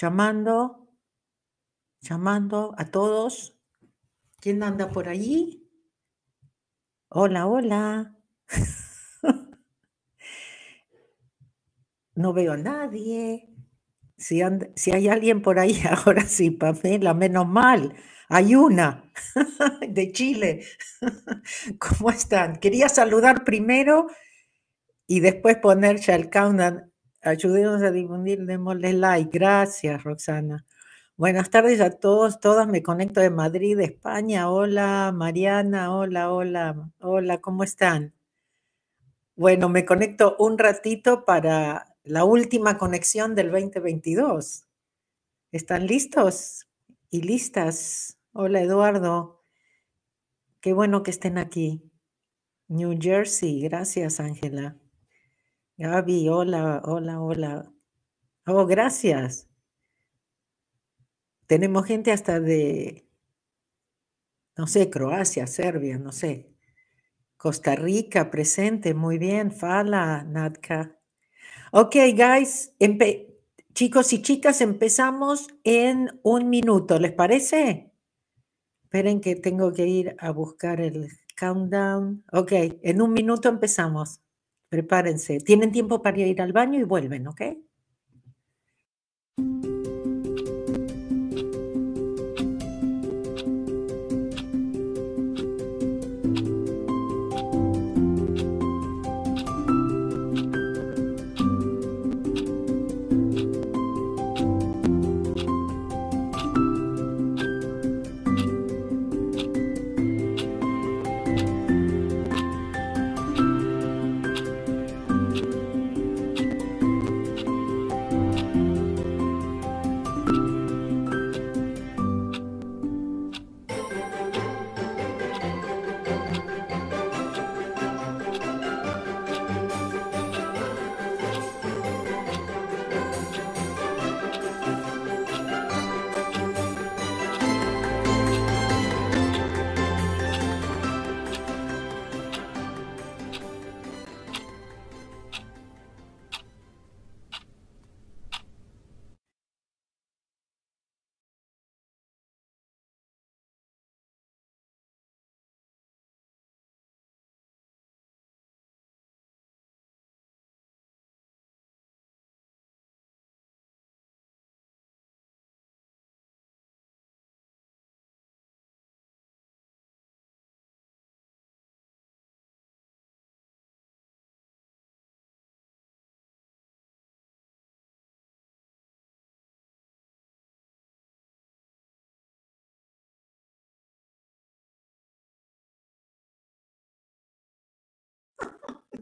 llamando, llamando a todos. ¿Quién anda por allí? Hola, hola. No veo a nadie. Si, si hay alguien por ahí, ahora sí, Pamela, menos mal. Hay una de Chile. ¿Cómo están? Quería saludar primero y después poner ya el. Ayúdenos a difundir, démosle like. Gracias, Roxana. Buenas tardes a todos, todas. Me conecto de Madrid, España. Hola, Mariana. Hola, hola. Hola, ¿cómo están? Bueno, me conecto un ratito para la última conexión del 2022. ¿Están listos y listas? Hola, Eduardo. Qué bueno que estén aquí. New Jersey, gracias, Ángela. Gaby, hola, hola, hola. Oh, gracias. Tenemos gente hasta de, no sé, Croacia, Serbia, no sé. Costa Rica presente, muy bien. Fala, Natka. Ok, guys, chicos y chicas, empezamos en un minuto, ¿les parece? Esperen que tengo que ir a buscar el countdown. Ok, en un minuto empezamos. Prepárense. Tienen tiempo para ir al baño y vuelven, ¿ok?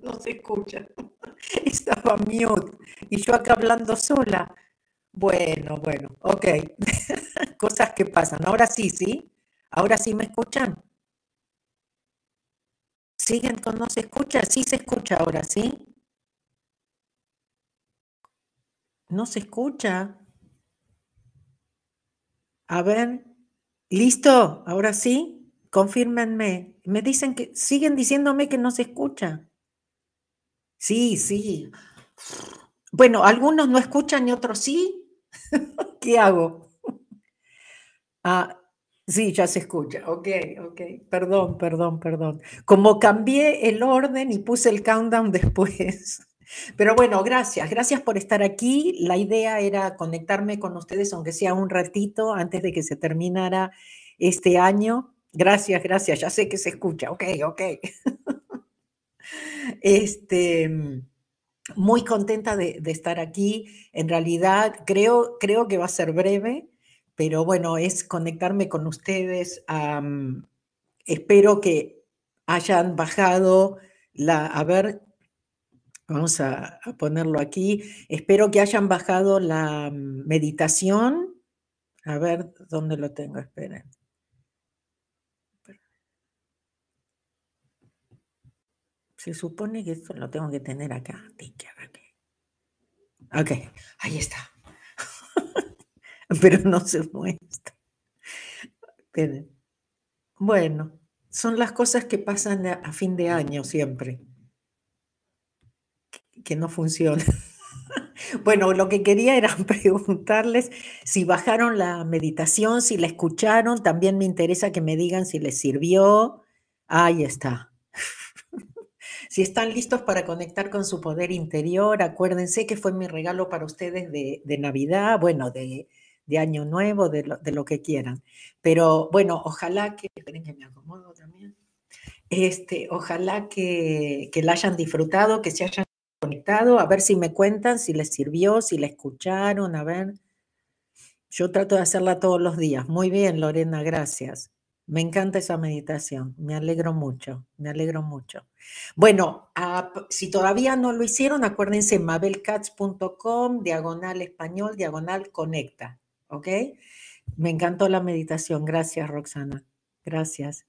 No se escucha. Estaba mute y yo acá hablando sola. Bueno, bueno, ok. Cosas que pasan. Ahora sí, ¿sí? Ahora sí me escuchan. ¿Siguen con no se escucha? Sí se escucha ahora, ¿sí? No se escucha. A ver, ¿listo? Ahora sí, confírmenme. Me dicen que siguen diciéndome que no se escucha. Sí, sí. Bueno, algunos no escuchan y otros sí. ¿Qué hago? Ah, sí, ya se escucha. Ok, ok. Perdón, perdón, perdón. Como cambié el orden y puse el countdown después. Pero bueno, gracias, gracias por estar aquí. La idea era conectarme con ustedes, aunque sea un ratito, antes de que se terminara este año. Gracias, gracias. Ya sé que se escucha. Ok, ok. Este, muy contenta de, estar aquí. En realidad, creo, creo que va a ser breve, pero bueno, es conectarme con ustedes. espero que hayan bajado la, a ver, vamos a, a, ponerlo aquí, espero que hayan bajado la meditación. A ver, ¿dónde lo tengo? Esperen. Se supone que esto lo tengo que tener acá. Ok, ahí está. Pero no se muestra. Bueno, son las cosas que pasan a fin de año siempre. Que no funcionan. Bueno, lo que quería era preguntarles si bajaron la meditación, si la escucharon. También me interesa que me digan si les sirvió. Ahí está. Si están listos para conectar con su poder interior, acuérdense que fue mi regalo para ustedes de, Navidad, bueno, de, Año Nuevo, de lo, que quieran. Pero bueno, ojalá que, esperen que me acomodo también. Este, ojalá que, que la hayan disfrutado, que se hayan conectado, a ver si me cuentan, si les sirvió, si la escucharon, a ver. Yo trato de hacerla todos los días. Muy bien, Lorena, gracias. Me encanta esa meditación, me alegro mucho, me alegro mucho. Bueno, ah, si todavía no lo hicieron, acuérdense mabelcats.com, diagonal español, diagonal conecta, ¿ok? Me encantó la meditación, gracias Roxana, gracias.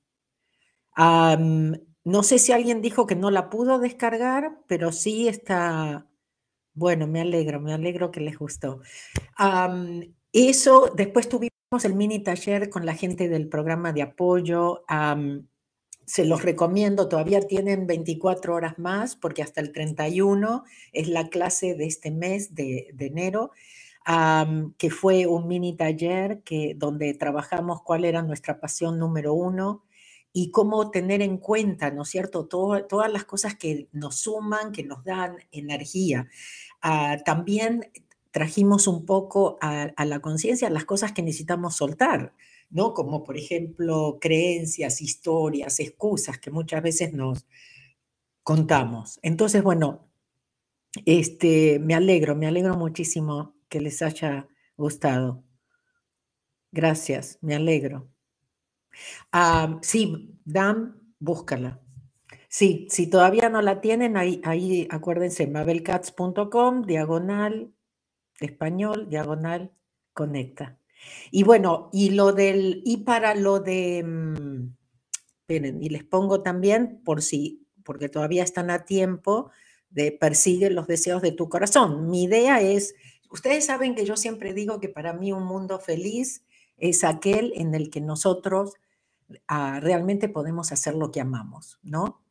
no sé si alguien dijo que no la pudo descargar, pero sí está, bueno, me alegro, me alegro que les gustó. eso, después tuvimos el mini taller con la gente del programa de apoyo. se los recomiendo, todavía tienen 24 horas más porque hasta el 31 es la clase de este mes de, enero, que fue un mini taller que, donde trabajamos cuál era nuestra pasión número uno y cómo tener en cuenta, ¿no es cierto?, todas las cosas que nos suman, que nos dan energía. Ah, también trajimos un poco a, la conciencia las cosas que necesitamos soltar, ¿no? Como por ejemplo creencias, historias, excusas que muchas veces nos contamos. Entonces, bueno, este, me alegro, me alegro muchísimo que les haya gustado. Gracias, me alegro. Ah, sí, Dan, búscala. Sí, si todavía no la tienen, ahí, ahí acuérdense, mabelcats.com, diagonal español, diagonal, conecta. Y bueno, y lo del, y para lo de, mm, y les pongo también, por si, porque todavía están a tiempo, de persigue los deseos de tu corazón. Mi idea es, ustedes saben que yo siempre digo que para mí un mundo feliz es aquel en el que nosotros ah, realmente podemos hacer lo que amamos, ¿no?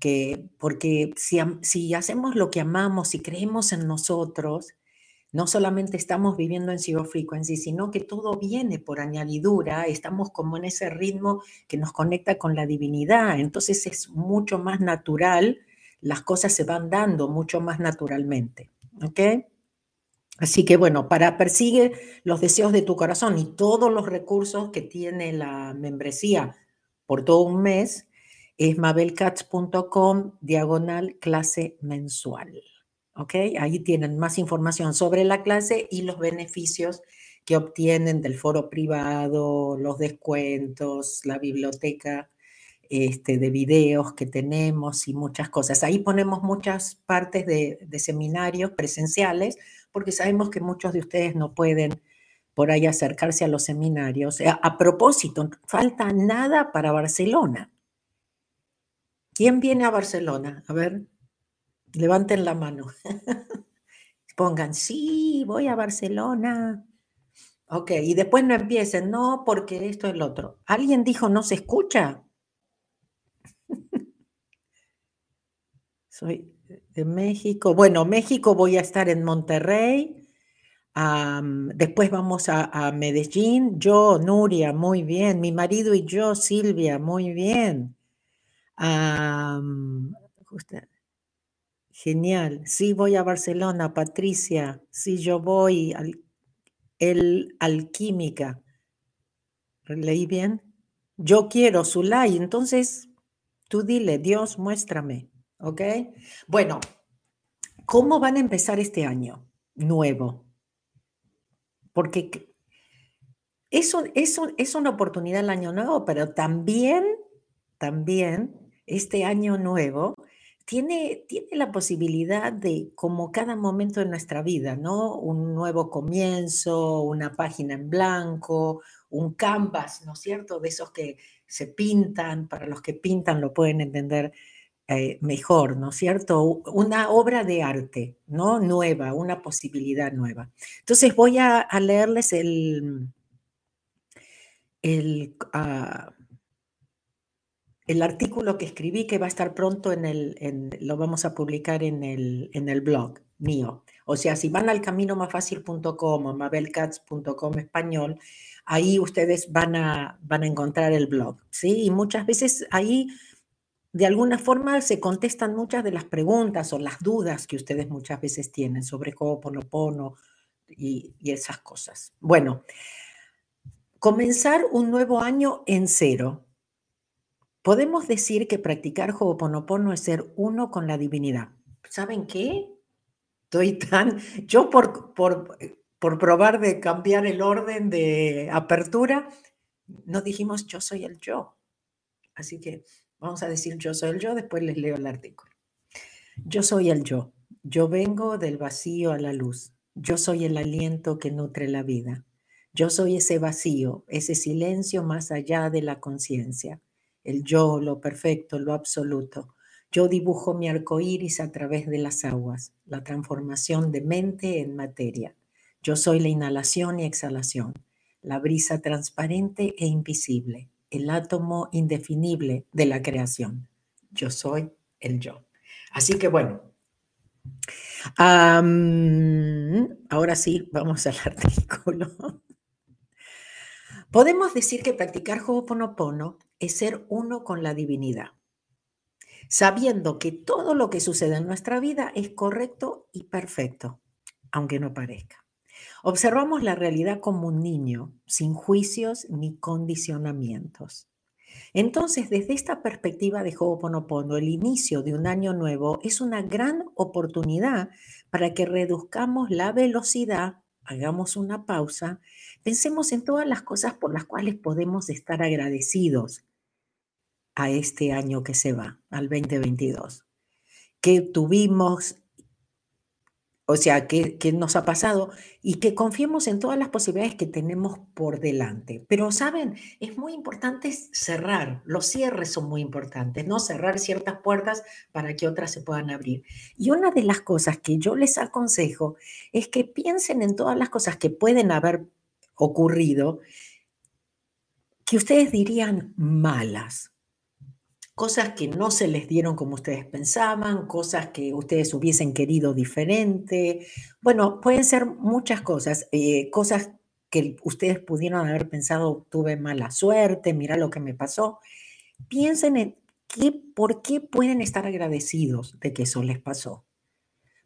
Que, porque si, si hacemos lo que amamos, si creemos en nosotros, no solamente estamos viviendo en zero frequency, sino que todo viene por añadidura, estamos como en ese ritmo que nos conecta con la divinidad, entonces es mucho más natural, las cosas se van dando mucho más naturalmente, ¿ok? Así que bueno, para persigue los deseos de tu corazón y todos los recursos que tiene la membresía por todo un mes, es mabelcats.com diagonal clase mensual. ¿Ok? Ahí tienen más información sobre la clase y los beneficios que obtienen del foro privado, los descuentos, la biblioteca este, de videos que tenemos y muchas cosas. Ahí ponemos muchas partes de, seminarios presenciales porque sabemos que muchos de ustedes no pueden por ahí acercarse a los seminarios. A, a propósito, falta nada para Barcelona. ¿Quién viene a Barcelona? A ver. Levanten la mano. Pongan, sí, voy a Barcelona. Ok, y después no empiecen, no, porque esto es lo otro. ¿Alguien dijo no se escucha? Soy de México. Bueno, México voy a estar en Monterrey. después vamos a, Medellín. Yo, Nuria, muy bien. Mi marido y yo, Silvia, muy bien. Genial. Sí, voy a Barcelona, Patricia. Sí, yo voy al el alquímica. ¿Leí bien? Yo quiero like. Entonces, tú dile, Dios, muéstrame. ¿Ok? Bueno, ¿cómo van a empezar este año nuevo? Porque es, es una oportunidad el año nuevo, pero también, también este año nuevo tiene, tiene la posibilidad de, como cada momento de nuestra vida, ¿no? Un nuevo comienzo, una página en blanco, un canvas, ¿no es cierto? De esos que se pintan, para los que pintan lo pueden entender eh, mejor, ¿no es cierto? Una obra de arte, ¿no? Nueva, una posibilidad nueva. Entonces voy a, leerles el, el, ah, el artículo que escribí, que va a estar pronto en el, lo vamos a publicar en el, en el blog mío. O sea, si van al caminomafacil.com o mabelcats.com español, ahí ustedes van a, van a encontrar el blog, ¿sí? Y muchas veces ahí, de alguna forma, se contestan muchas de las preguntas o las dudas que ustedes muchas veces tienen sobre Ho'oponopono y, y esas cosas. Bueno, comenzar un nuevo año en cero. Podemos decir que practicar Ho'oponopono es ser uno con la divinidad. ¿Saben qué? Estoy tan, yo por, por, por probar de cambiar el orden de apertura, no dijimos yo soy el yo. Así que vamos a decir yo soy el yo, después les leo el artículo. Yo soy el yo. Yo vengo del vacío a la luz. Yo soy el aliento que nutre la vida. Yo soy ese vacío, ese silencio más allá de la conciencia. El yo, lo perfecto, lo absoluto. Yo dibujo mi arco iris a través de las aguas, la transformación de mente en materia. Yo soy la inhalación y exhalación, la brisa transparente e invisible, el átomo indefinible de la creación. Yo soy el yo. Así que bueno, ahora sí, vamos al artículo. Podemos decir que practicar Ho'oponopono es ser uno con la divinidad sabiendo que todo lo que sucede en nuestra vida es correcto y perfecto, aunque no parezca. Observamos la realidad como un niño, sin juicios ni condicionamientos. Entonces, desde esta perspectiva de Ho'oponopono, el inicio de un año nuevo es una gran oportunidad para que reduzcamos la velocidad, hagamos una pausa, pensemos en todas las cosas por las cuales podemos estar agradecidos, a este año que se va, al 2022. ¿Qué tuvimos? O sea, ¿qué, nos ha pasado? Y que confiemos en todas las posibilidades que tenemos por delante. Pero, ¿saben? Es muy importante cerrar. Los cierres son muy importantes, ¿no? Cerrar ciertas puertas para que otras se puedan abrir. Y una de las cosas que yo les aconsejo es que piensen en todas las cosas que pueden haber ocurrido que ustedes dirían malas cosas que no se les dieron como ustedes pensaban, cosas que ustedes hubiesen querido diferente. Bueno, pueden ser muchas cosas, eh, cosas que ustedes pudieron haber pensado, tuve mala suerte, mira lo que me pasó. Piensen en por qué pueden estar agradecidos de que eso les pasó.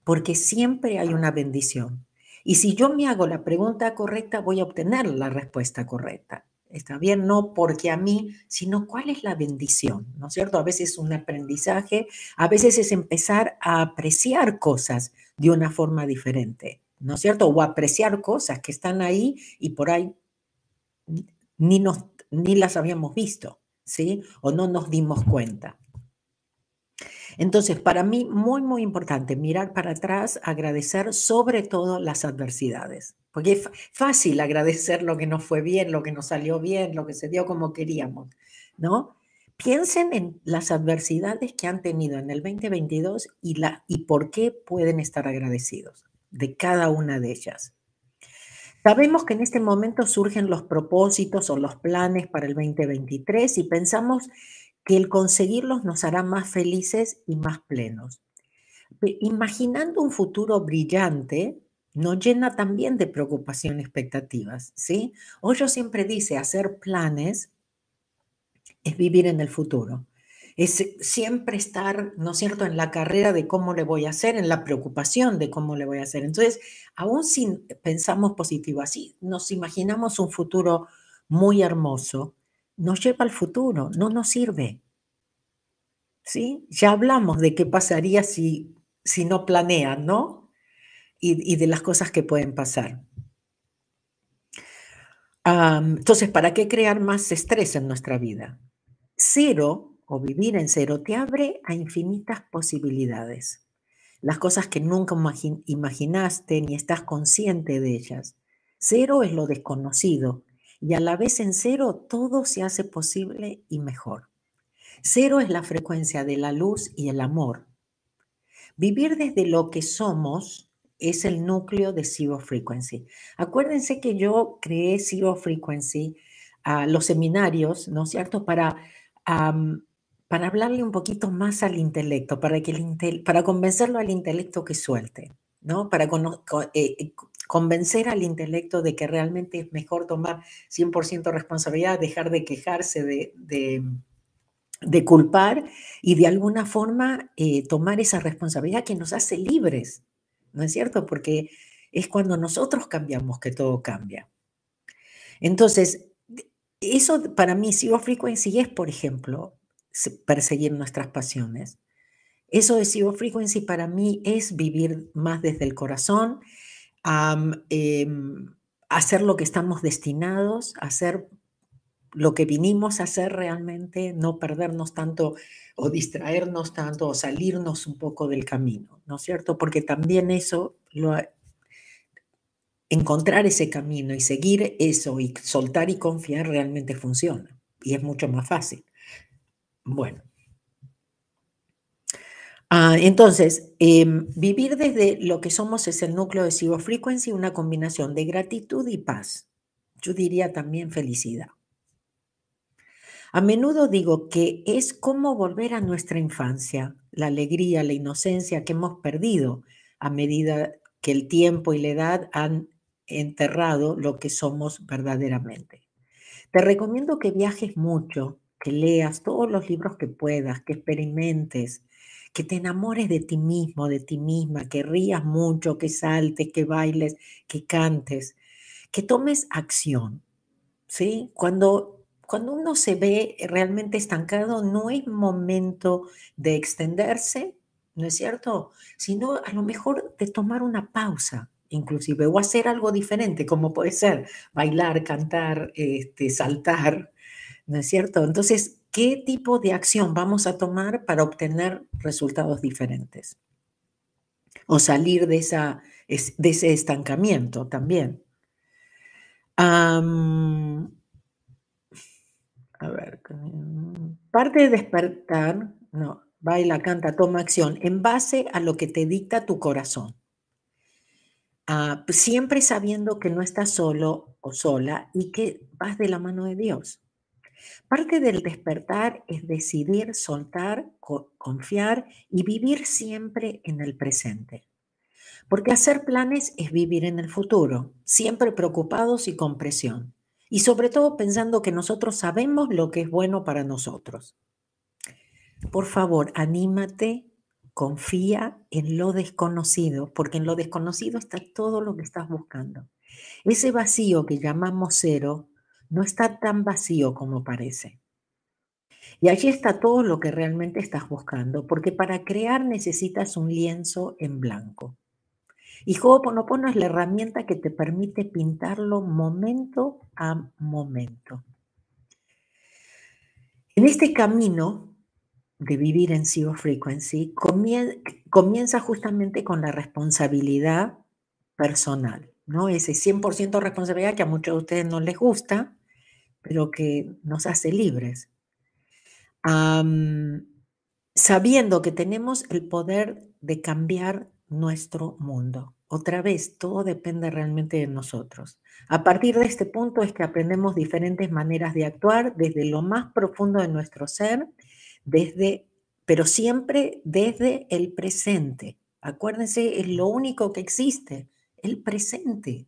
Porque siempre hay una bendición. Y si yo me hago la pregunta correcta, voy a obtener la respuesta correcta. Está bien, no porque a mí, sino cuál es la bendición, ¿no es cierto? A veces es un aprendizaje, a veces es empezar a apreciar cosas de una forma diferente, ¿no es cierto? O apreciar cosas que están ahí y por ahí ni, nos, ni las habíamos visto, ¿sí? O no nos dimos cuenta. Entonces, para mí, muy, muy importante mirar para atrás, agradecer sobre todo las adversidades. Porque es fácil agradecer lo que nos fue bien, lo que nos salió bien, lo que se dio como queríamos, ¿no? Piensen en las adversidades que han tenido en el 2022 y, la, y por qué pueden estar agradecidos de cada una de ellas. Sabemos que en este momento surgen los propósitos o los planes para el 2023 y pensamos que el conseguirlos nos hará más felices y más plenos. Imaginando un futuro brillante, nos llena también de preocupación y expectativas, ¿sí? yo siempre dice, hacer planes es vivir en el futuro. Es siempre estar, ¿no es cierto?, en la carrera de cómo le voy a hacer, en la preocupación de cómo le voy a hacer. Entonces, aún si pensamos positivo así, nos imaginamos un futuro muy hermoso, nos lleva al futuro, no nos sirve. ¿Sí? Ya hablamos de qué pasaría si, si no planean, ¿no? Y, de las cosas que pueden pasar. entonces, ¿para qué crear más estrés en nuestra vida? Cero o vivir en cero te abre a infinitas posibilidades. Las cosas que nunca imaginaste ni estás consciente de ellas. Cero es lo desconocido, y a la vez en cero todo se hace posible y mejor. Cero es la frecuencia de la luz y el amor. Vivir desde lo que somos es el núcleo de Zero Frequency. Acuérdense que yo creé Zero Frequency, a los seminarios, ¿no es cierto?, para, para hablarle un poquito más al intelecto, para, que el para convencerlo al intelecto que suelte. ¿no? Para eh, eh, convencer al intelecto de que realmente es mejor tomar 100% responsabilidad, dejar de quejarse, de, de, culpar y de alguna forma eh, tomar esa responsabilidad que nos hace libres, ¿no es cierto? Porque es cuando nosotros cambiamos que todo cambia. Entonces, eso para mí, Zero Frequency es, por ejemplo, perseguir nuestras pasiones. Eso de Zero Frequency para mí es vivir más desde el corazón, em, hacer lo que estamos destinados, hacer lo que vinimos a hacer realmente, no perdernos tanto o distraernos tanto o salirnos un poco del camino, ¿no es cierto? Porque también eso, lo, encontrar ese camino y seguir eso y soltar y confiar realmente funciona y es mucho más fácil. Bueno. Ah, entonces, em, vivir desde lo que somos es el núcleo de Zero Frequency, una combinación de gratitud y paz. Yo diría también felicidad. A menudo digo que es como volver a nuestra infancia, la alegría, la inocencia que hemos perdido a medida que el tiempo y la edad han enterrado lo que somos verdaderamente. Te recomiendo que viajes mucho, que leas todos los libros que puedas, que experimentes, que te enamores de ti mismo, de ti misma, que rías mucho, que saltes, que bailes, que cantes, que tomes acción. ¿sí? Cuando, cuando uno se ve realmente estancado, no es momento de extenderse, ¿no es cierto? Sino a lo mejor de tomar una pausa, inclusive, o hacer algo diferente, como puede ser bailar, cantar, este, saltar, ¿no es cierto? Entonces, ¿qué tipo de acción vamos a tomar para obtener resultados diferentes? O salir de, esa, de ese estancamiento también. A ver, parte de despertar, no, baila, canta, toma acción en base a lo que te dicta tu corazón. Ah, siempre sabiendo que no estás solo o sola y que vas de la mano de Dios. Parte del despertar es decidir soltar, confiar y vivir siempre en el presente. Porque hacer planes es vivir en el futuro, siempre preocupados y con presión. Y sobre todo pensando que nosotros sabemos lo que es bueno para nosotros. Por favor, anímate Confía en lo desconocido, porque en lo desconocido está todo lo que estás buscando. Ese vacío que llamamos cero no está tan vacío como parece. Y allí está todo lo que realmente estás buscando, porque para crear necesitas un lienzo en blanco. Y Ho'oponopono es la herramienta que te permite pintarlo momento a momento. En este camino de vivir en Zero Frequency comienza justamente con la responsabilidad personal, ¿no? Ese 100% responsabilidad que a muchos de ustedes no les gusta, pero que nos hace libres. sabiendo que tenemos el poder de cambiar nuestro mundo. Otra vez, todo depende realmente de nosotros. A partir de este punto es que aprendemos diferentes maneras de actuar desde lo más profundo de nuestro ser desde, pero siempre desde el presente. Acuérdense, es lo único que existe, el presente.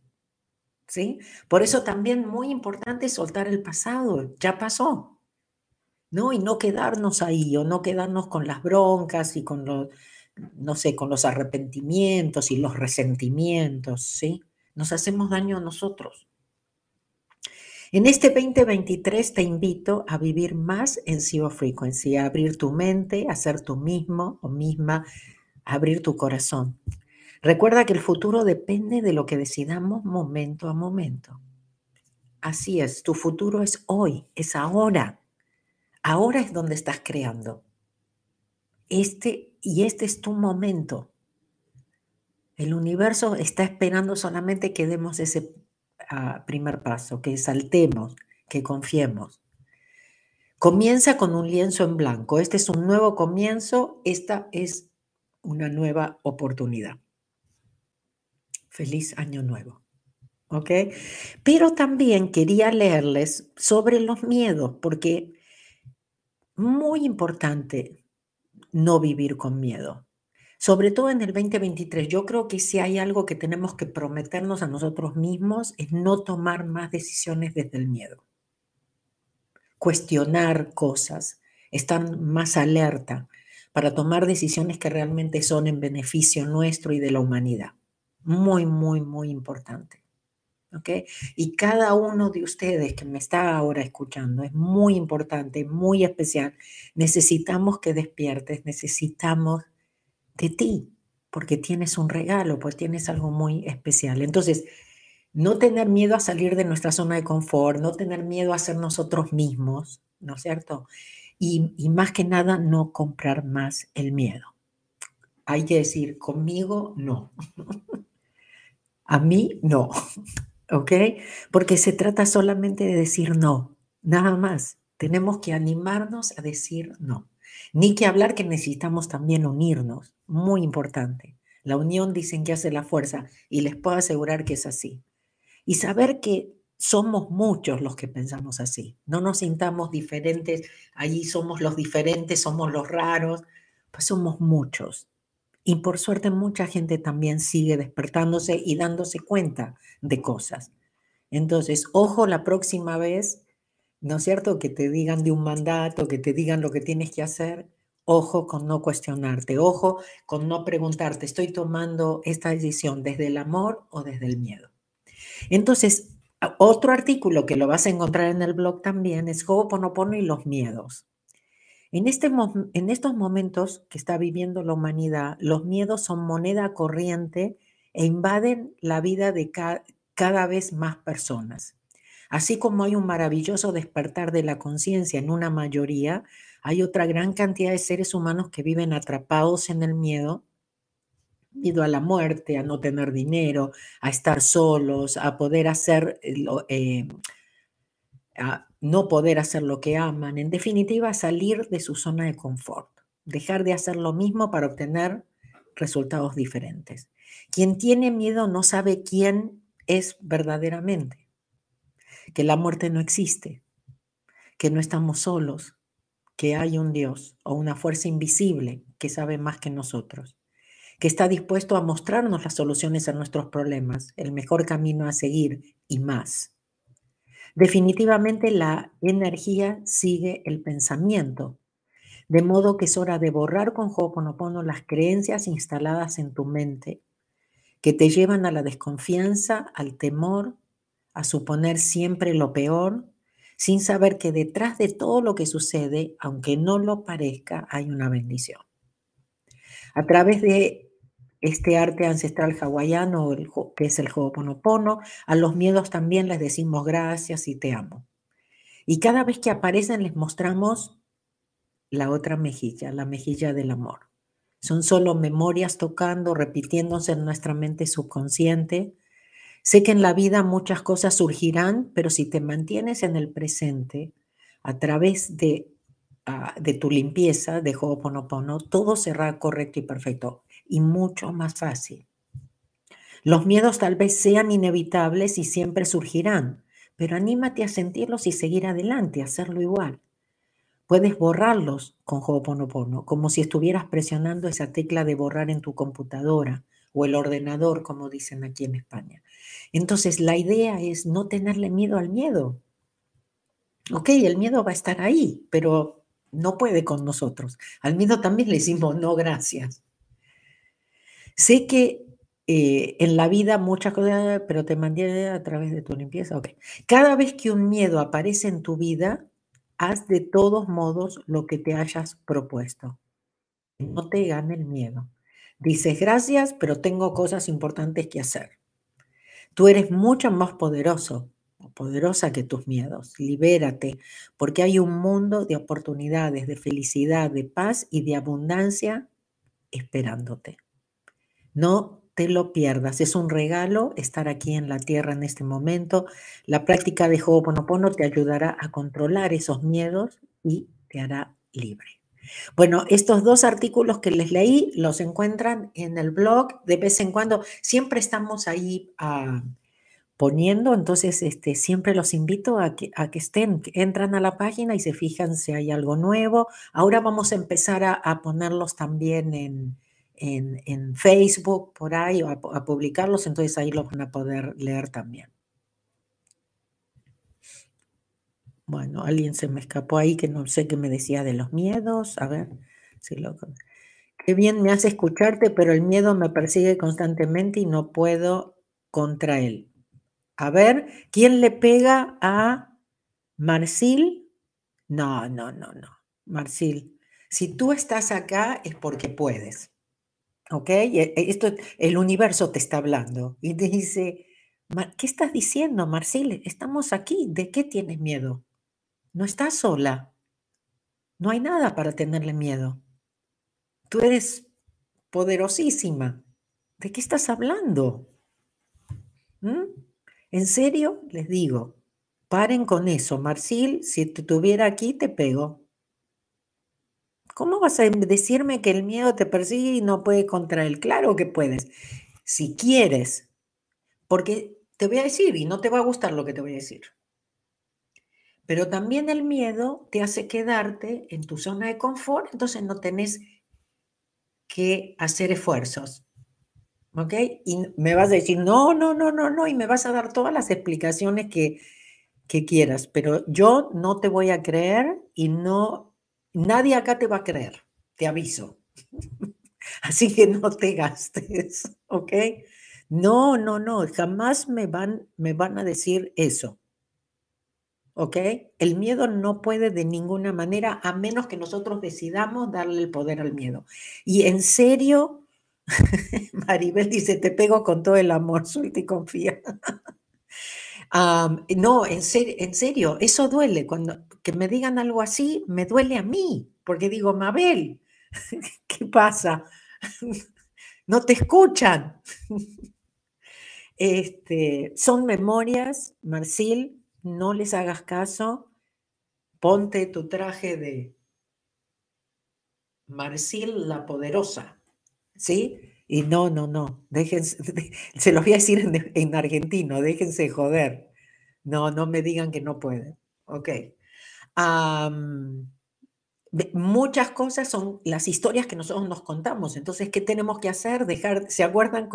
¿Sí? Por eso también muy importante soltar el pasado, ya pasó. ¿No? Y no quedarnos ahí o no quedarnos con las broncas y con los no sé, con los arrepentimientos y los resentimientos, ¿sí? Nos hacemos daño a nosotros. En este 2023 te invito a vivir más en Zero Frequency, a abrir tu mente, a ser tú mismo o misma, a abrir tu corazón. Recuerda que el futuro depende de lo que decidamos momento a momento. Así es, tu futuro es hoy, es ahora. Ahora es donde estás creando. Este y este es tu momento. El universo está esperando solamente que demos ese primer paso, que saltemos, que confiemos. Comienza con un lienzo en blanco. Este es un nuevo comienzo, esta es una nueva oportunidad. Feliz año nuevo. ¿Ok? Pero también quería leerles sobre los miedos, porque muy importante no vivir con miedo. sobre todo en el 2023, yo creo que si hay algo que tenemos que prometernos a nosotros mismos es no tomar más decisiones desde el miedo. Cuestionar cosas, estar más alerta para tomar decisiones que realmente son en beneficio nuestro y de la humanidad. Muy, muy, muy importante. ¿Ok? Y cada uno de ustedes que me está ahora escuchando es muy importante, muy especial. Necesitamos que despiertes, necesitamos de ti, porque tienes un regalo, pues tienes algo muy especial. Entonces, no tener miedo a salir de nuestra zona de confort, no tener miedo a ser nosotros mismos, ¿no es cierto? Y más que nada, no comprar más el miedo. Hay que decir, conmigo no. a mí no. ¿Ok? Porque se trata solamente de decir no, nada más. Tenemos que animarnos a decir no. Ni que hablar que necesitamos también unirnos, muy importante. La unión dicen que hace la fuerza y les puedo asegurar que es así. Y saber que somos muchos los que pensamos así. No nos sintamos diferentes, allí somos los diferentes, somos los raros, pues somos muchos. Y por suerte mucha gente también sigue despertándose y dándose cuenta de cosas. Entonces, ojo la próxima vez ¿no es cierto? Que te digan de un mandato, que te digan lo que tienes que hacer. Ojo con no cuestionarte, ojo con no preguntarte, ¿estoy tomando esta decisión desde el amor o desde el miedo? Entonces, otro artículo que lo vas a encontrar en el blog también es Ho'oponopono y los miedos. En, este, en estos momentos que está viviendo la humanidad, los miedos son moneda corriente e invaden la vida de cada vez más personas. Así como hay un maravilloso despertar de la conciencia en una mayoría, hay otra gran cantidad de seres humanos que viven atrapados en el miedo, miedo a la muerte, a no tener dinero, a estar solos, a poder hacer, eh, no poder hacer lo que aman, en definitiva, salir de su zona de confort, dejar de hacer lo mismo para obtener resultados diferentes. Quien tiene miedo no sabe quién es verdaderamente que la muerte no existe, que no estamos solos, que hay un Dios o una fuerza invisible que sabe más que nosotros, que está dispuesto a mostrarnos las soluciones a nuestros problemas, el mejor camino a seguir y más. Definitivamente la energía sigue el pensamiento, de modo que es hora de borrar con Ho'oponopono las creencias instaladas en tu mente que te llevan a la desconfianza, al temor, a suponer siempre lo peor, sin saber que detrás de todo lo que sucede, aunque no lo parezca, hay una bendición. A través de este arte ancestral hawaiano, que es el Ho'oponopono, a los miedos también les decimos gracias y te amo. Y cada vez que aparecen les mostramos la otra mejilla, la mejilla del amor. Son solo memorias tocando, repitiéndose en nuestra mente subconsciente, Sé que en la vida muchas cosas surgirán, pero si te mantienes en el presente a través de, ah, de tu limpieza de Ho'oponopono, todo será correcto y perfecto y mucho más fácil. Los miedos tal vez sean inevitables y siempre surgirán, pero anímate a sentirlos y seguir adelante, hacerlo igual. Puedes borrarlos con Ho'oponopono, como si estuvieras presionando esa tecla de borrar en tu computadora o el ordenador, como dicen aquí en España. Entonces, la idea es no tenerle miedo al miedo. Ok, el miedo va a estar ahí, pero no puede con nosotros. Al miedo también le decimos no, gracias. Sé que eh, en la vida muchas cosas, pero te mantiene a través de tu limpieza. Ok. Cada vez que un miedo aparece en tu vida, haz de todos modos lo que te hayas propuesto. No te gane el miedo. Dices gracias, pero tengo cosas importantes que hacer. Tú eres mucho más poderoso poderosa que tus miedos. Libérate, porque hay un mundo de oportunidades, de felicidad, de paz y de abundancia esperándote. No te lo pierdas. Es un regalo estar aquí en la tierra en este momento. La práctica de Ho'oponopono te ayudará a controlar esos miedos y te hará libre. Bueno, estos dos artículos que les leí los encuentran en el blog. De vez en cuando, siempre estamos ahí ah, poniendo, entonces este, siempre los invito a que, a que estén, entran a la página y se fijan si hay algo nuevo. Ahora vamos a empezar a, ponerlos también en, en, Facebook, por ahí, a, a publicarlos, entonces ahí los van a poder leer también. Bueno, alguien se me escapó ahí que no sé qué me decía de los miedos. A ver si lo... Qué bien me hace escucharte, pero el miedo me persigue constantemente y no puedo contra él. A ver, ¿quién le pega a Marcil? No, no, no, no. Marcil, si tú estás acá es porque puedes. ¿Ok? E, e, esto, el universo te está hablando y te dice, ¿qué estás diciendo, Marcil? Estamos aquí. ¿De qué tienes miedo? No estás sola. No hay nada para tenerle miedo. Tú eres poderosísima. ¿De qué estás hablando? ¿Mm? ¿En serio? Les digo, paren con eso. Marcil, si te tuviera aquí, te pego. ¿Cómo vas a decirme que el miedo te persigue y no puede contra él? Claro que puedes. Si quieres. Porque te voy a decir, y no te va a gustar lo que te voy a decir. Pero también el miedo te hace quedarte en tu zona de confort, entonces no tenés que hacer esfuerzos. ¿Ok? Y me vas a decir, no, no, no, no, no, y me vas a dar todas las explicaciones que, que quieras, pero yo no te voy a creer y no, nadie acá te va a creer, te aviso. Así que no te gastes, ¿ok? No, no, no, jamás me van, me van a decir eso. ¿Ok? El miedo no puede de ninguna manera, a menos que nosotros decidamos darle el poder al miedo. Y en serio, Maribel dice, te pego con todo el amor, suelta y confía. No, en, en serio, eso duele. Cuando que me digan algo así, me duele a mí, porque digo, Mabel, ¿qué pasa? no te escuchan. Este, son memorias, Marcil, no les hagas caso, ponte tu traje de Marcil la Poderosa, ¿sí? Y no, no, no, déjense, se los voy a decir en, argentino, déjense joder. No, no me digan que no pueden. Ok muchas cosas son las historias que nosotros nos contamos. Entonces, ¿qué tenemos que hacer? Dejar, ¿se acuerdan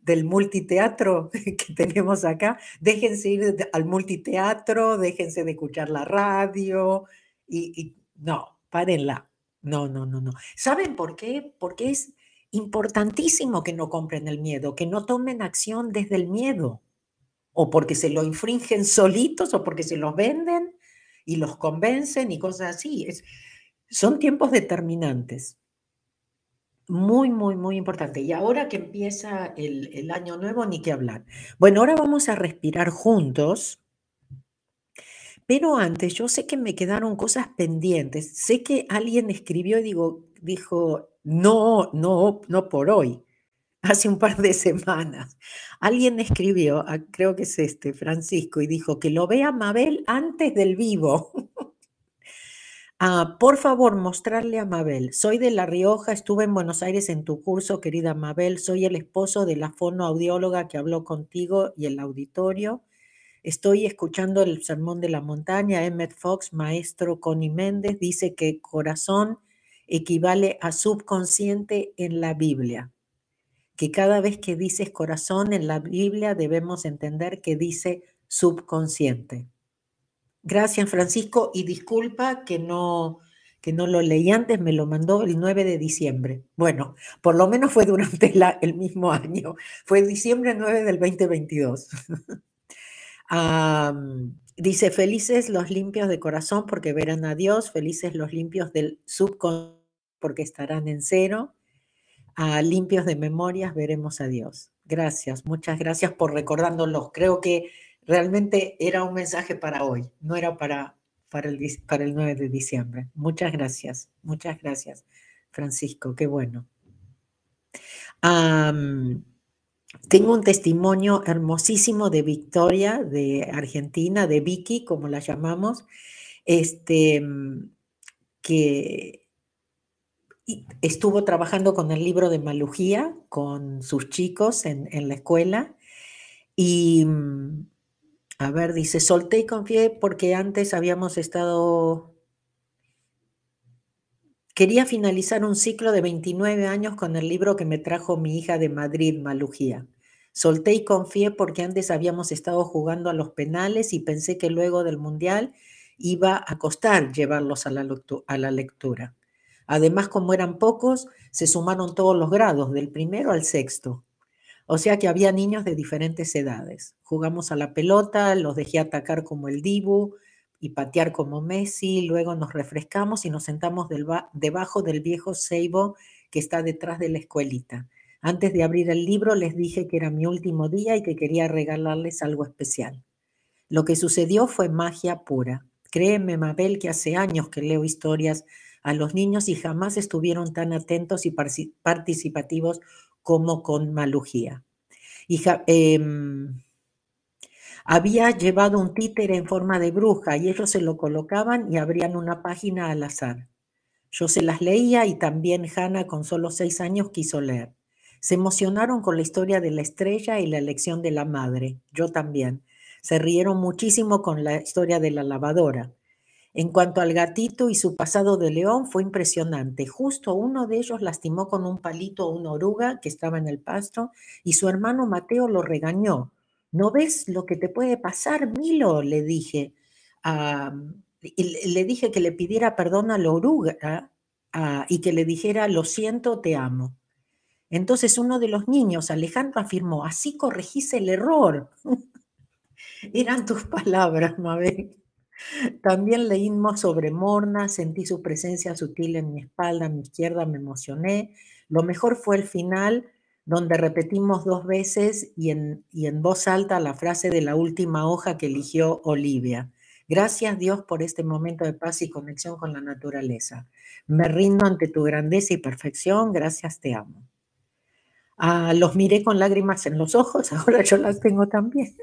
del multiteatro que tenemos acá? Déjense ir al multiteatro, déjense de escuchar la radio y, y no, párenla. No, no, no, no. ¿Saben por qué? Porque es importantísimo que no compren el miedo, que no tomen acción desde el miedo, o porque se lo infringen solitos, o porque se los venden y los convencen y cosas así. Es, son tiempos determinantes. Muy, muy, muy importante. Y ahora que empieza el, año nuevo, ni qué hablar. Bueno, ahora vamos a respirar juntos. Pero antes, yo sé que me quedaron cosas pendientes. Sé que alguien escribió y digo, dijo, no, no, no por hoy. Hace un par de semanas. Alguien escribió, ah, creo que es este, Francisco, y dijo que lo vea Mabel antes del vivo. Ah, por favor, mostrarle a Mabel. Soy de La Rioja, estuve en Buenos Aires en tu curso, querida Mabel. Soy el esposo de la fonoaudióloga que habló contigo y el auditorio. Estoy escuchando el sermón de la montaña. Emmett Fox, maestro Connie Méndez, dice que corazón equivale a subconsciente en la Biblia. Que cada vez que dices corazón en la Biblia debemos entender que dice subconsciente. Gracias, Francisco, y disculpa que no, que no lo leí antes, me lo mandó el 9 de diciembre. Bueno, por lo menos fue durante el mismo año, fue diciembre 9 del 2022. dice, felices los limpios de corazón porque verán a Dios, felices los limpios del subconsciente porque estarán en cero, a limpios de memorias veremos a Dios. Gracias, muchas gracias por recordándolos. Creo que realmente era un mensaje para hoy, no era para, para, el, para el 9 de diciembre. Muchas gracias, muchas gracias, Francisco, qué bueno. tengo un testimonio hermosísimo de Victoria, de Argentina, de Vicky, como la llamamos, este, que estuvo trabajando con el libro de Malugía, con sus chicos en, en la escuela, y a ver, dice, solté y confié porque antes habíamos estado... Quería finalizar un ciclo de 29 años con el libro que me trajo mi hija de Madrid, Malujía. Solté y confié porque antes habíamos estado jugando a los penales y pensé que luego del Mundial iba a costar llevarlos a la, a la lectura. Además, como eran pocos, se sumaron todos los grados, del primero al sexto. O sea que había niños de diferentes edades. Jugamos a la pelota, los dejé atacar como el Dibu, y patear como Messi, luego nos refrescamos y nos sentamos debajo del viejo ceibo que está detrás de la escuelita. Antes de abrir el libro les dije que era mi último día y que quería regalarles algo especial. Lo que sucedió fue magia pura. Créeme, Mabel, que hace años que leo historias a los niños y jamás estuvieron tan atentos y participativos como con Malujía. Hija, había llevado un títere en forma de bruja y ellos se lo colocaban y abrían una página al azar. Yo se las leía y también Hannah con solo seis años quiso leer. Se emocionaron con la historia de la estrella y la elección de la madre. Yo también. Se rieron muchísimo con la historia de la lavadora. En cuanto al gatito y su pasado de león, fue impresionante. Justo uno de ellos lastimó con un palito a una oruga que estaba en el pasto y su hermano Mateo lo regañó. ¿No ves lo que te puede pasar, Milo? Le dije. le dije que le pidiera perdón a la oruga y que le dijera, lo siento, te amo. Entonces uno de los niños, Alejandro, afirmó, así corregís el error. Eran tus palabras, Mabel. También leímos sobre Morna, sentí su presencia sutil en mi espalda, a mi izquierda, me emocioné. Lo mejor fue el final, donde repetimos dos veces y en, y en voz alta la frase de la última hoja que eligió Olivia. Gracias Dios por este momento de paz y conexión con la naturaleza. Me rindo ante tu grandeza y perfección. Gracias, te amo. Ah, los miré con lágrimas en los ojos, ahora yo las tengo también.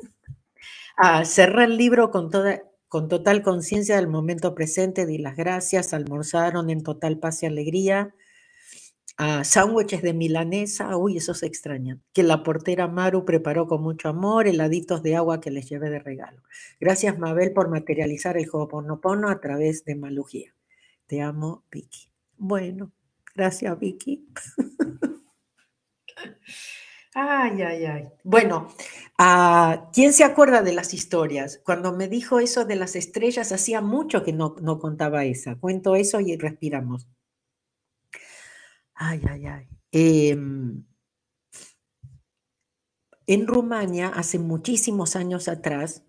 Ah, cerré el libro con, toda, con total conciencia del momento presente, di las gracias, almorzaron en total paz y alegría sándwiches de milanesa, uy, eso se extraña, que la portera Maru preparó con mucho amor, heladitos de agua que les llevé de regalo. Gracias, Mabel, por materializar el Ho'oponopono a través de Malugía. Te amo, Vicky. Bueno, gracias, Vicky. Ay, ay, ay. Bueno, uh, ¿quién se acuerda de las historias? Cuando me dijo eso de las estrellas, hacía mucho que no, no contaba esa. Cuento eso y respiramos. Ay, ay, ay. Em, en Rumania, hace muchísimos años atrás,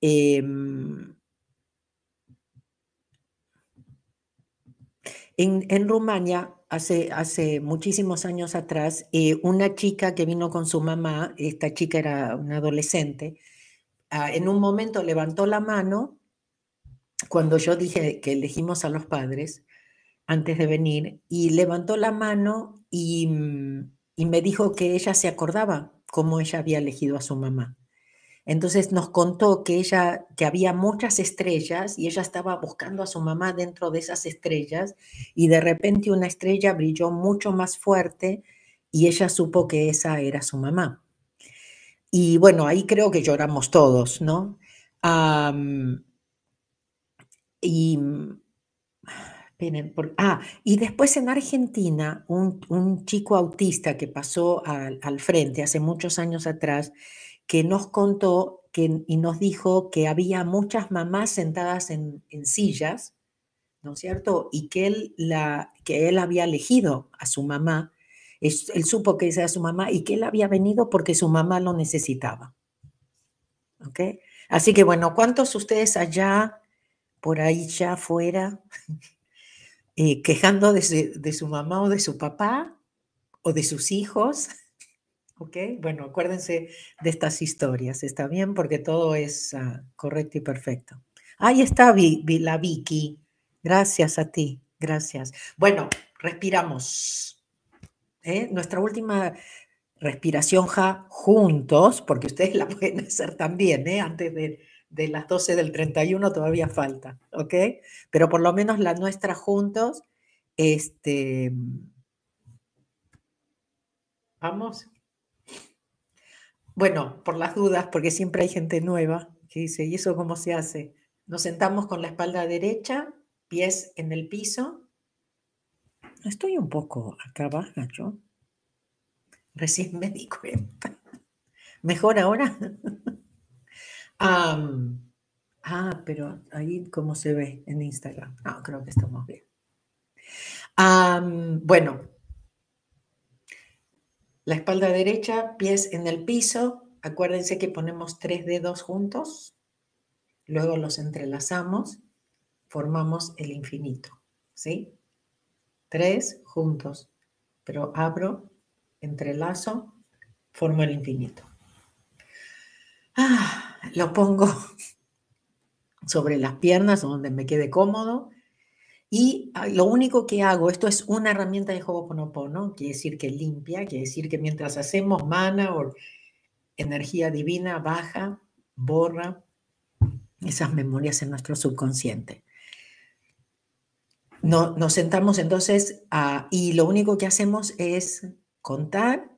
em, en, Rumania, hace, hace muchísimos años atrás, eh, una chica que vino con su mamá, esta chica era una adolescente, ah, en un momento levantó la mano cuando yo dije que elegimos a los padres antes de venir y levantó la mano mm, y, me dijo que ella se acordaba cómo ella había elegido a su mamá. Entonces nos contó que ella, que había muchas estrellas y ella estaba buscando a su mamá dentro de esas estrellas y de repente una estrella brilló mucho más fuerte y ella supo que esa era su mamá. Y bueno, ahí creo que lloramos todos, ¿no? y ah, y después en Argentina, un, chico autista que pasó al, frente hace muchos años atrás, que nos contó que, y nos dijo que había muchas mamás sentadas en, sillas, ¿no es cierto? Y que él, la, que él había elegido a su mamá, él, supo que esa era su mamá y que él había venido porque su mamá lo necesitaba. ¿Ok? Así que bueno, ¿cuántos ustedes allá, por ahí ya afuera, eh, quejando de su, mamá o de su papá o de sus hijos. ¿Ok? Bueno, acuérdense de estas historias, ¿está bien? Porque todo es ah, correcto y perfecto. Ahí está la Vicky. Gracias a ti, gracias. Bueno, respiramos. ¿eh? Nuestra última respiración juntos, porque ustedes la pueden hacer también, ¿eh? antes de, de las 12 del 31 todavía falta, ¿ok? Pero por lo menos la nuestra juntos, este, vamos. Bueno, por las dudas, porque siempre hay gente nueva que dice, ¿y eso cómo se hace? Nos sentamos con la espalda derecha, pies en el piso, Estoy un poco acá baja yo. Recién me di cuenta. ¿Mejor ahora? ah, pero ahí cómo se ve en Instagram. Ah, creo que estamos bien. bueno, la espalda derecha, pies en el piso. Acuérdense que ponemos tres dedos juntos, luego los entrelazamos, formamos el infinito. ¿Sí? Tres juntos, pero abro, entrelazo, formo el infinito. Ah, lo pongo sobre las piernas donde me quede cómodo y lo único que hago, esto es una herramienta de Ho'oponopono, quiere decir que limpia, quiere decir que mientras hacemos mana o energía divina baja, borra esas memorias en nuestro subconsciente. No, nos sentamos entonces y lo único que hacemos es contar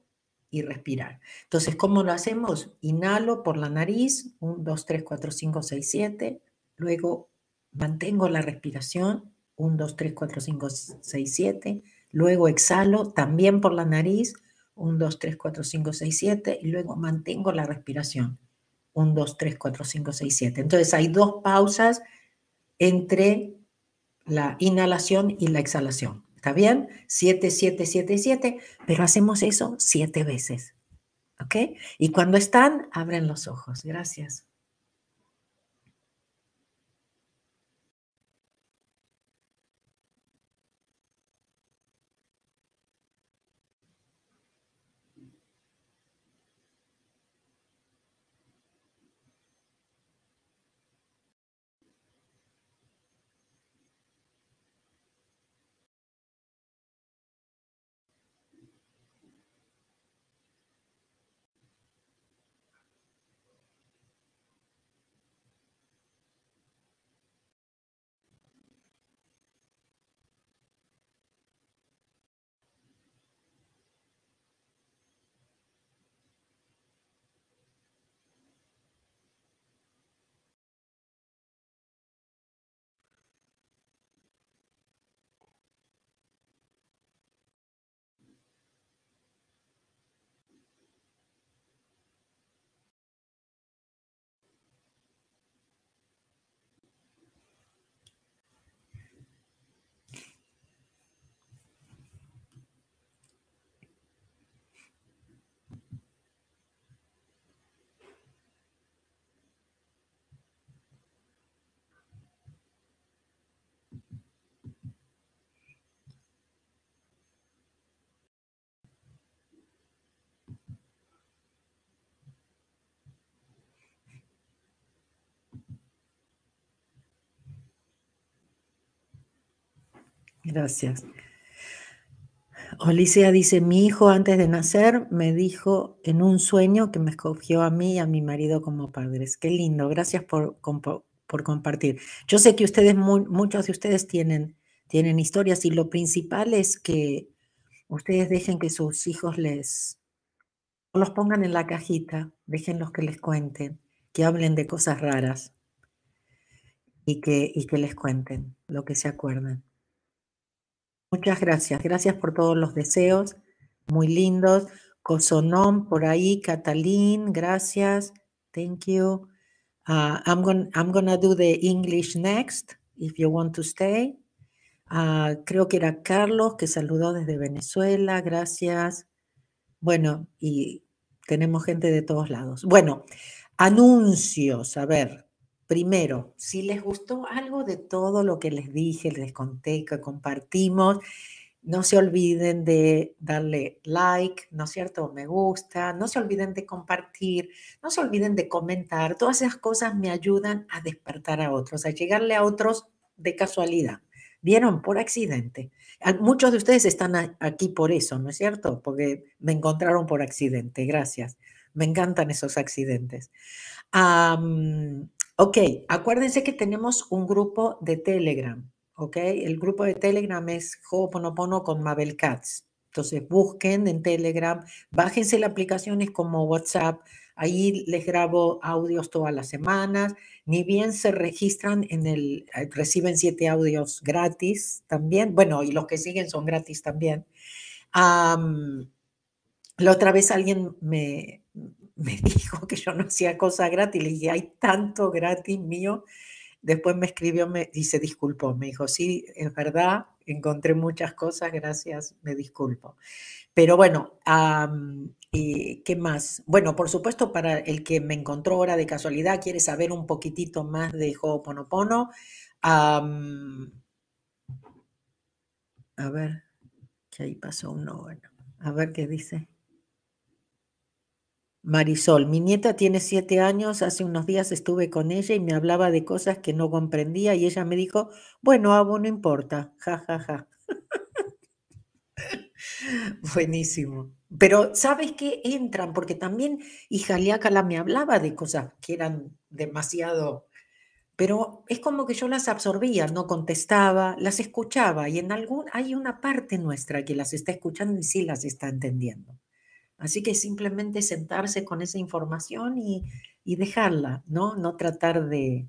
y respirar. Entonces, ¿cómo lo hacemos? Inhalo por la nariz, 1, 2, 3, 4, 5, 6, 7. Luego mantengo la respiración 1, 2, 3, 4, 5, 6, 7. Luego exhalo también por la nariz. 1, 2, 3, 4, 5, 6, 7. Y luego mantengo la respiración. 1, 2, 3, 4, 5, 6, 7. Entonces hay dos pausas entre la inhalación y la exhalación. ¿Está bien? 7, 7, 7, 7. Pero hacemos eso 7 veces. ¿Ok? Y cuando están, abren los ojos. Gracias. Gracias. Olicia dice, mi hijo antes de nacer me dijo en un sueño que me escogió a mí y a mi marido como padres. Qué lindo, gracias por, compartir. Yo sé que ustedes, muchos de ustedes tienen, tienen historias y lo principal es que ustedes dejen que sus hijos les los pongan en la cajita, déjenlos que les cuenten, que hablen de cosas raras y que, y que les cuenten lo que se acuerdan. Muchas gracias. Gracias por todos los deseos. Muy lindos. Cosonom por ahí. Catalín, gracias. Thank you. Uh, I'm going I'm gonna do the English next, if you want to stay. Uh, creo que era Carlos que saludó desde Venezuela. Gracias. Bueno, y tenemos gente de todos lados. Bueno, anuncios. A ver, Primero, si les gustó algo de todo lo que les dije, les conté, que compartimos, no se olviden de darle like, ¿no es cierto? Me gusta, no se olviden de compartir, no se olviden de comentar. Todas esas cosas me ayudan a despertar a otros, a llegarle a otros de casualidad. ¿Vieron? Por accidente. Muchos de ustedes están aquí por eso, ¿no es cierto? Porque me encontraron por accidente. Gracias. Me encantan esos accidentes. Ok, acuérdense que tenemos un grupo de Telegram, ¿ok? El grupo de Telegram es Ho'oponopono con Mabel Katz. Entonces busquen en Telegram, bájense la aplicación, es como WhatsApp, Ahí les grabo audios todas las semanas. Ni bien se registran en el, eh, reciben siete audios gratis también. Bueno, y los que siguen son gratis también. la otra vez alguien me, me dijo que yo no hacía cosas gratis. Le dije, hay tanto gratis mío. Después me escribió, me dice, disculpó. Me dijo, sí, es verdad, encontré muchas cosas, gracias, me disculpo. Pero bueno, eh, ¿qué más? Bueno, por supuesto, para el que me encontró ahora de casualidad, quiere saber un poquitito más de Ho'oponopono. a ver, que ahí pasó uno, bueno, a ver qué dice. Marisol, mi nieta tiene siete años, hace unos días estuve con ella y me hablaba de cosas que no comprendía y ella me dijo, bueno, Abo, no importa, ja, ja, ja. Buenísimo. Pero ¿sabes qué? Entran, porque también Ijaliácala me hablaba de cosas que eran demasiado, pero es como que yo las absorbía, no contestaba, las escuchaba y en algún, hay una parte nuestra que las está escuchando y sí las está entendiendo. Así que simplemente sentarse con esa información y, dejarla, ¿no? No tratar de,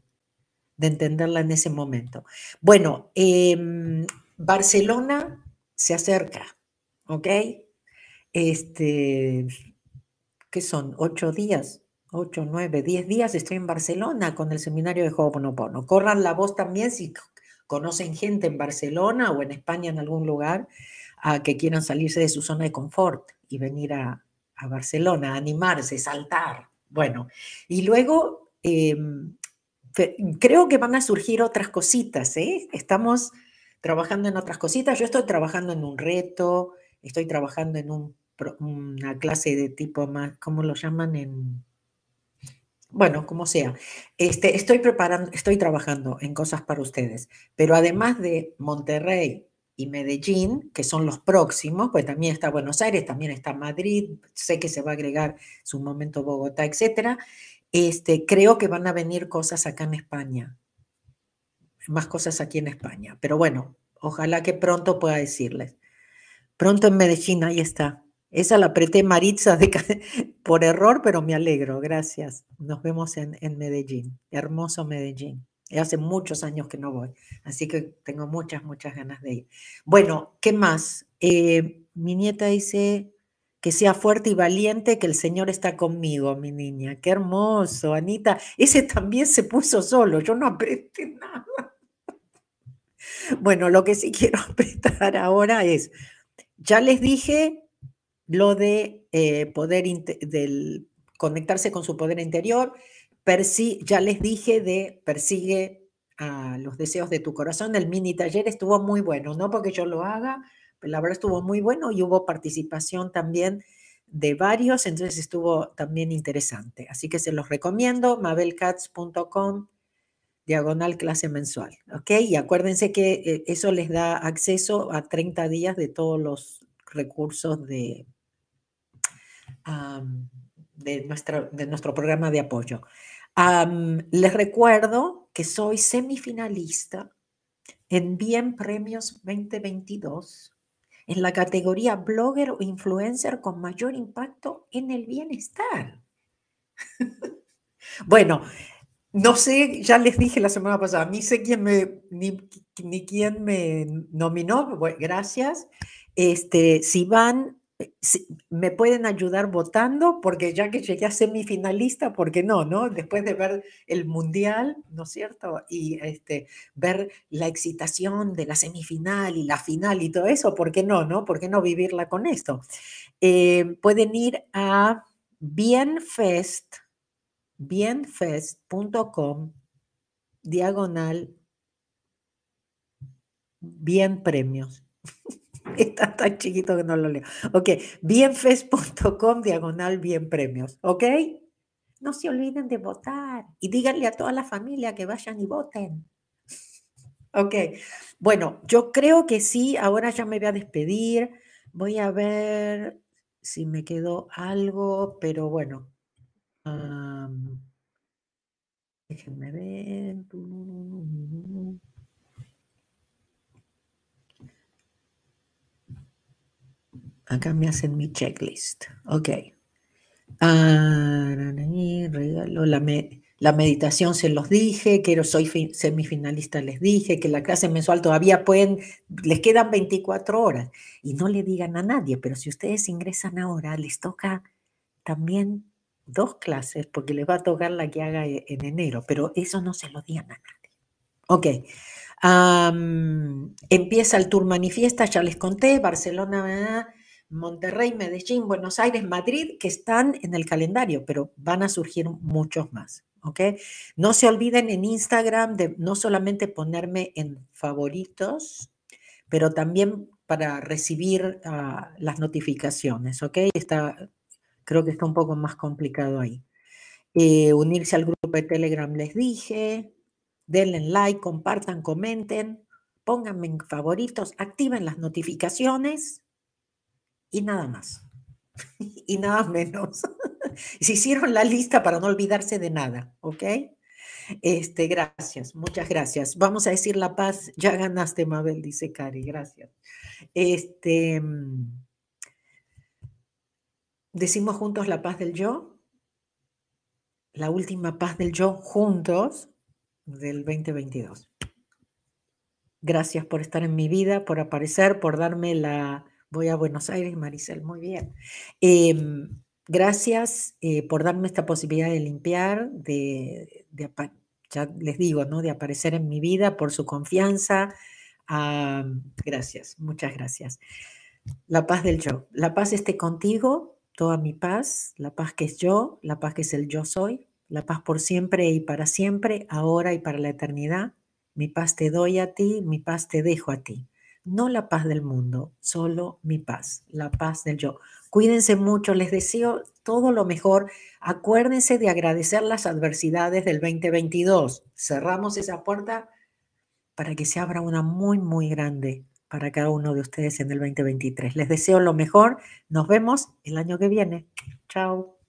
entenderla en ese momento. Bueno, em, Barcelona se acerca, ¿ok? Este, ¿qué son? Ocho días, ocho, nueve, diez días estoy en Barcelona con el seminario de Ho'oponopono. Corran la voz también si conocen gente en Barcelona o en España en algún lugar a que quieran salirse de su zona de confort y venir a, a Barcelona, animarse, saltar. Bueno, y luego em, creo que van a surgir otras cositas, ¿eh? Estamos trabajando en otras cositas. Yo estoy trabajando en un reto, estoy trabajando en un, una clase de tipo más, ¿cómo lo llaman? En, bueno, como sea. Este, estoy preparando, estoy trabajando en cosas para ustedes, pero además de Monterrey y Medellín, que son los próximos, pues también está Buenos Aires, también está Madrid, sé que se va a agregar su momento Bogotá, etcétera. Este, creo que van a venir cosas acá en España, más cosas aquí en España, pero bueno, ojalá que pronto pueda decirles. Pronto en Medellín, ahí está. Esa la apreté Maritza por error, pero me alegro, gracias. Nos vemos en Medellín, hermoso Medellín. Hace muchos años que no voy, así que tengo muchas, muchas ganas de ir. Bueno, ¿qué más? Eh, mi nieta dice que sea fuerte y valiente, que el Señor está conmigo, mi niña. Qué hermoso, Anita. Ese también se puso solo, yo no apreté nada. Bueno, lo que sí quiero apretar ahora es, ya les dije lo de eh, poder, del conectarse con su poder interior, ya les dije de persigue a los deseos de tu corazón. El mini taller estuvo muy bueno, no porque yo lo haga, pero la verdad estuvo muy bueno y hubo participación también de varios, entonces estuvo también interesante. Así que se los recomiendo, mabelcats.com, diagonal clase mensual, ¿ok? Y acuérdense que eh, eso les da acceso a 30 días de todos los recursos de, de, de nuestro programa de apoyo les recuerdo que soy semifinalista en Bien Premios 2022 en la categoría blogger o influencer con mayor impacto en el bienestar. bueno, no sé, ya les dije la semana pasada, ni sé quién me, ni, quién me nominó, gracias. Este, si van me pueden ayudar votando, porque ya que llegué a semifinalista, ¿por qué no, no? Después de ver el mundial, ¿no es cierto? Y este, ver la excitación de la semifinal y la final y todo eso, ¿por qué no, no? ¿Por qué no vivirla con esto? Eh, pueden ir a bienfest, bienfest.com, diagonal, bien premios. Está tan chiquito que no lo leo. Ok, bienfest.com diagonal bien premios. ¿Ok? No se olviden de votar y díganle a toda la familia que vayan y voten. Ok, bueno, yo creo que sí, ahora ya me voy a despedir. Voy a ver si me quedó algo, pero bueno. déjenme ver. Acá me hacen mi checklist. Ok. Ah, regalo la, meditación se los dije, quiero soy semifinalista les dije, que la clase mensual todavía pueden, les quedan 24 horas y no le digan a nadie, pero si ustedes ingresan ahora, les toca también dos clases porque les va a tocar la que haga e, en enero, pero eso no se lo digan a nadie. Ok. empieza el tour manifiesta, ya les conté, Barcelona, Monterrey, Medellín, Buenos Aires, Madrid, que están en el calendario, pero van a surgir muchos más. ¿ok? No se olviden en Instagram de no solamente ponerme en favoritos, pero también para recibir ah, las notificaciones, ¿ok? Está, creo que está un poco más complicado ahí. Eh, unirse al grupo de Telegram les dije, denle like, compartan, comenten, pónganme en favoritos, activen las notificaciones y nada más. y nada menos. Se hicieron la lista para no olvidarse de nada, ¿ok? Este, gracias, muchas gracias. Vamos a decir la paz, ya ganaste, Mabel, dice Cari, gracias. Este, decimos juntos la paz del yo, la última paz del yo juntos del 2022. Gracias por estar en mi vida, por aparecer, por darme la Voy a Buenos Aires, Maricel, muy bien. Em, gracias eh, por darme esta posibilidad de limpiar, de, ya les digo, ¿no? De aparecer en mi vida, por su confianza. gracias, muchas gracias. La paz del yo. La paz esté contigo, toda mi paz, la paz que es yo, la paz que es el yo soy, la paz por siempre y para siempre, ahora y para la eternidad. Mi paz te doy a ti, mi paz te dejo a ti no la paz del mundo, solo mi paz, la paz del yo. Cuídense mucho, les deseo todo lo mejor. Acuérdense de agradecer las adversidades del 2022. Cerramos esa puerta para que se abra una muy, muy grande para cada uno de ustedes en el 2023. Les deseo lo mejor. Nos vemos el año que viene. Chao.